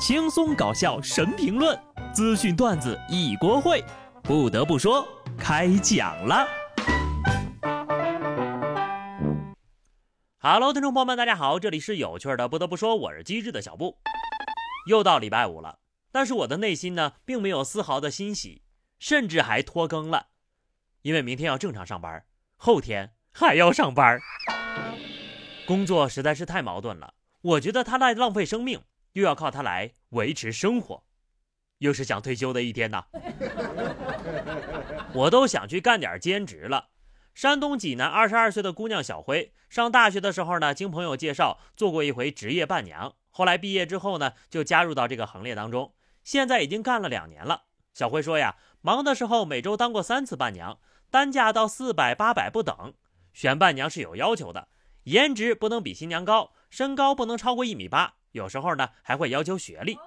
轻松搞笑神评论，资讯段子一锅烩。不得不说，开讲了。Hello，听众朋友们，大家好，这里是有趣的。不得不说，我是机智的小布。又到礼拜五了，但是我的内心呢，并没有丝毫的欣喜，甚至还拖更了，因为明天要正常上班，后天还要上班。工作实在是太矛盾了，我觉得他在浪费生命，又要靠他来维持生活，又是想退休的一天呐。我都想去干点兼职了。山东济南二十二岁的姑娘小辉，上大学的时候呢，经朋友介绍做过一回职业伴娘，后来毕业之后呢，就加入到这个行列当中，现在已经干了两年了。小辉说呀，忙的时候每周当过三次伴娘，单价到四百八百不等。选伴娘是有要求的。颜值不能比新娘高，身高不能超过一米八，有时候呢还会要求学历。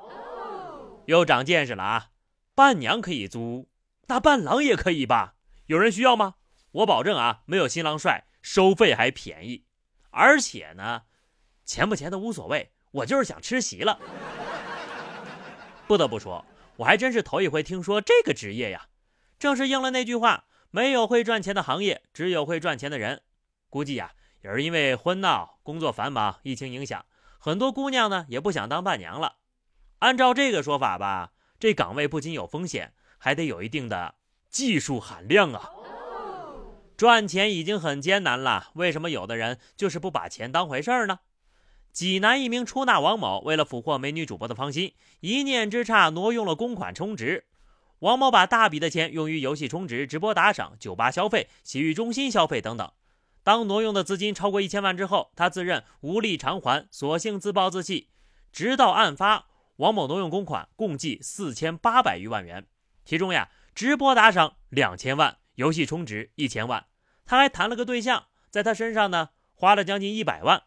又长见识了啊！伴娘可以租，那伴郎也可以吧？有人需要吗？我保证啊，没有新郎帅，收费还便宜。而且呢，钱不钱的无所谓，我就是想吃席了。不得不说，我还真是头一回听说这个职业呀，正是应了那句话：没有会赚钱的行业，只有会赚钱的人。估计呀。也是因为婚闹、工作繁忙、疫情影响，很多姑娘呢也不想当伴娘了。按照这个说法吧，这岗位不仅有风险，还得有一定的技术含量啊。赚钱已经很艰难了，为什么有的人就是不把钱当回事儿呢？济南一名出纳王某为了俘获美女主播的芳心，一念之差挪用了公款充值。王某把大笔的钱用于游戏充值、直播打赏、酒吧消费、洗浴中心消费等等。当挪用的资金超过一千万之后，他自认无力偿还，索性自暴自弃。直到案发，王某挪用公款共计四千八百余万元，其中呀，直播打赏两千万，游戏充值一千万。他还谈了个对象，在他身上呢花了将近一百万。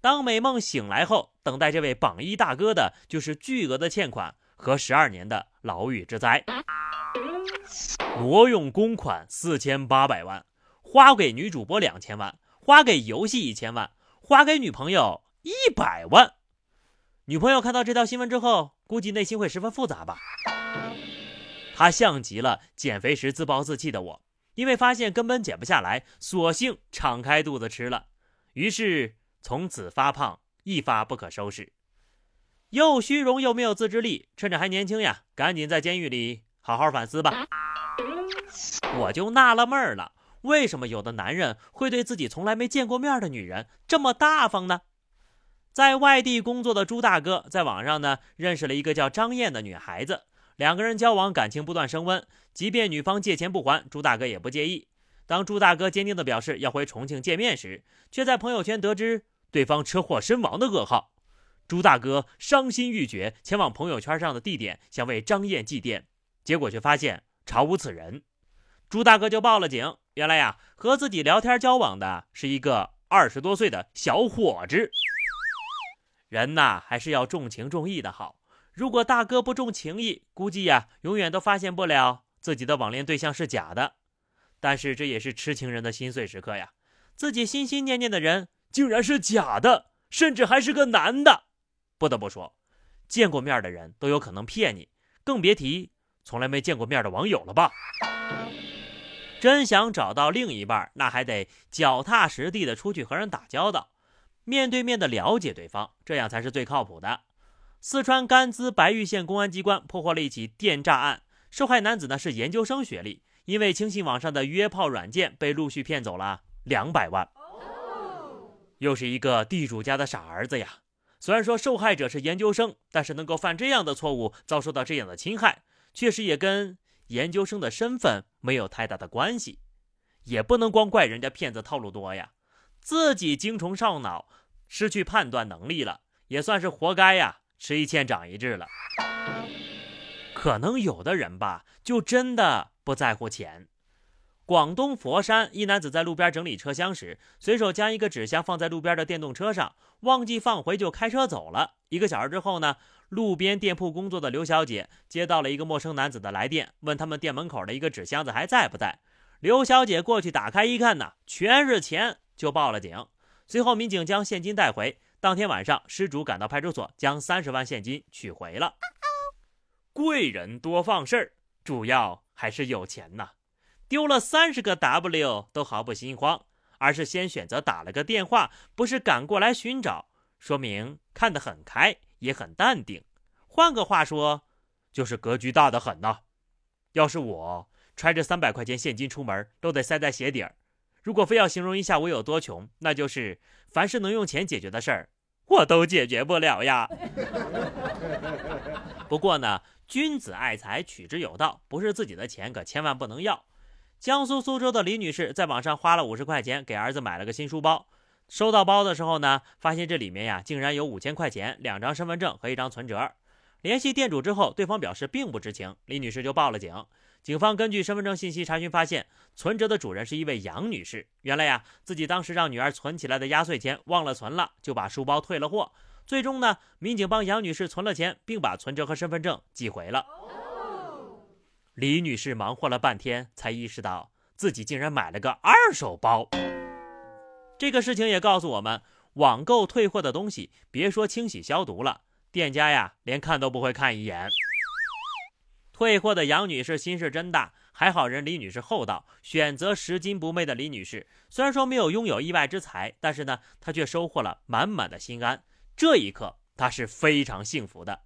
当美梦醒来后，等待这位榜一大哥的就是巨额的欠款和十二年的牢狱之灾。挪用公款四千八百万。花给女主播两千万，花给游戏一千万，花给女朋友一百万。女朋友看到这条新闻之后，估计内心会十分复杂吧。她像极了减肥时自暴自弃的我，因为发现根本减不下来，索性敞开肚子吃了，于是从此发胖，一发不可收拾。又虚荣又没有自制力，趁着还年轻呀，赶紧在监狱里好好反思吧。我就纳了闷儿了。为什么有的男人会对自己从来没见过面的女人这么大方呢？在外地工作的朱大哥在网上呢认识了一个叫张燕的女孩子，两个人交往，感情不断升温。即便女方借钱不还，朱大哥也不介意。当朱大哥坚定地表示要回重庆见面时，却在朋友圈得知对方车祸身亡的噩耗。朱大哥伤心欲绝，前往朋友圈上的地点想为张燕祭奠，结果却发现查无此人。朱大哥就报了警。原来呀，和自己聊天交往的是一个二十多岁的小伙子。人呐，还是要重情重义的好。如果大哥不重情义，估计呀，永远都发现不了自己的网恋对象是假的。但是这也是痴情人的心碎时刻呀，自己心心念念的人竟然是假的，甚至还是个男的。不得不说，见过面的人都有可能骗你，更别提从来没见过面的网友了吧。真想找到另一半，那还得脚踏实地的出去和人打交道，面对面的了解对方，这样才是最靠谱的。四川甘孜白玉县公安机关破获了一起电诈案，受害男子呢是研究生学历，因为轻信网上的约炮软件，被陆续骗走了两百万。又是一个地主家的傻儿子呀！虽然说受害者是研究生，但是能够犯这样的错误，遭受到这样的侵害，确实也跟。研究生的身份没有太大的关系，也不能光怪人家骗子套路多呀，自己精虫上脑，失去判断能力了，也算是活该呀，吃一堑长一智了。可能有的人吧，就真的不在乎钱。广东佛山一男子在路边整理车厢时，随手将一个纸箱放在路边的电动车上，忘记放回就开车走了。一个小时之后呢？路边店铺工作的刘小姐接到了一个陌生男子的来电，问他们店门口的一个纸箱子还在不在。刘小姐过去打开一看呢，全是钱，就报了警。随后民警将现金带回，当天晚上，失主赶到派出所，将三十万现金取回了。贵人多放事儿，主要还是有钱呐。丢了三十个 W 都毫不心慌，而是先选择打了个电话，不是赶过来寻找，说明看得很开，也很淡定。换个话说，就是格局大的很呐。要是我揣着三百块钱现金出门，都得塞在鞋底儿。如果非要形容一下我有多穷，那就是凡是能用钱解决的事儿，我都解决不了呀。不过呢，君子爱财，取之有道，不是自己的钱可千万不能要。江苏苏州的李女士在网上花了五十块钱给儿子买了个新书包，收到包的时候呢，发现这里面呀竟然有五千块钱、两张身份证和一张存折。联系店主之后，对方表示并不知情，李女士就报了警。警方根据身份证信息查询，发现存折的主人是一位杨女士。原来呀，自己当时让女儿存起来的压岁钱忘了存了，就把书包退了货。最终呢，民警帮杨女士存了钱，并把存折和身份证寄回了。李女士忙活了半天，才意识到自己竟然买了个二手包。这个事情也告诉我们，网购退货的东西，别说清洗消毒了，店家呀连看都不会看一眼。退货的杨女士心是真大，还好人李女士厚道，选择拾金不昧的李女士，虽然说没有拥有意外之财，但是呢，她却收获了满满的心安。这一刻，她是非常幸福的。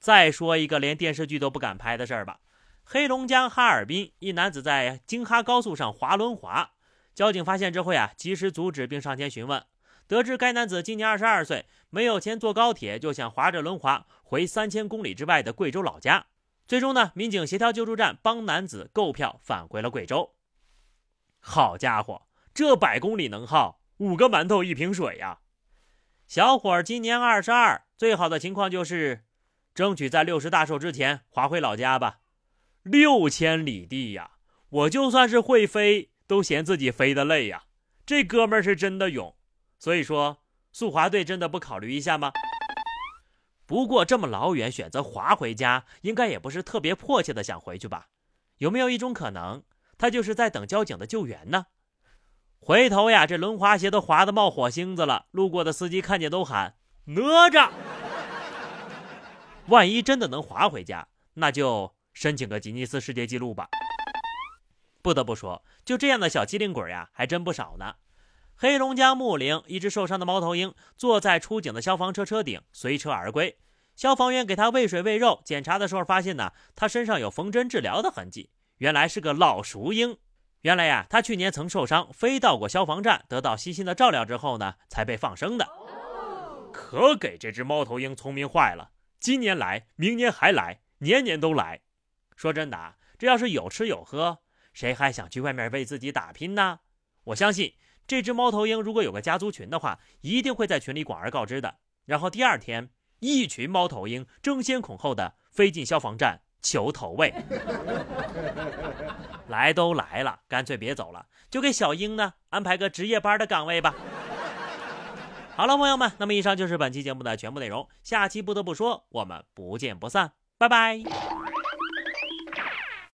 再说一个连电视剧都不敢拍的事儿吧。黑龙江哈尔滨一男子在京哈高速上滑轮滑，交警发现之后呀，及时阻止并上前询问。得知该男子今年二十二岁，没有钱坐高铁，就想划着轮滑回三千公里之外的贵州老家。最终呢，民警协调救助站帮男子购票返回了贵州。好家伙，这百公里能耗五个馒头一瓶水呀！小伙今年二十二，最好的情况就是。争取在六十大寿之前划回老家吧，六千里地呀！我就算是会飞，都嫌自己飞得累呀。这哥们儿是真的勇，所以说速滑队真的不考虑一下吗？不过这么老远选择滑回家，应该也不是特别迫切的想回去吧？有没有一种可能，他就是在等交警的救援呢？回头呀，这轮滑鞋都滑得冒火星子了，路过的司机看见都喊哪吒。万一真的能滑回家，那就申请个吉尼斯世界纪录吧。不得不说，就这样的小机灵鬼呀，还真不少呢。黑龙江木陵，一只受伤的猫头鹰坐在出警的消防车车顶，随车而归。消防员给它喂水喂肉，检查的时候发现呢，它身上有缝针治疗的痕迹，原来是个老熟鹰。原来呀，它去年曾受伤，飞到过消防站，得到悉心的照料之后呢，才被放生的。可给这只猫头鹰聪明坏了。今年来，明年还来，年年都来。说真的啊，这要是有吃有喝，谁还想去外面为自己打拼呢？我相信这只猫头鹰如果有个家族群的话，一定会在群里广而告之的。然后第二天，一群猫头鹰争先恐后的飞进消防站求投喂。来都来了，干脆别走了，就给小鹰呢安排个值夜班的岗位吧。好了，朋友们，那么以上就是本期节目的全部内容。下期不得不说，我们不见不散，拜拜。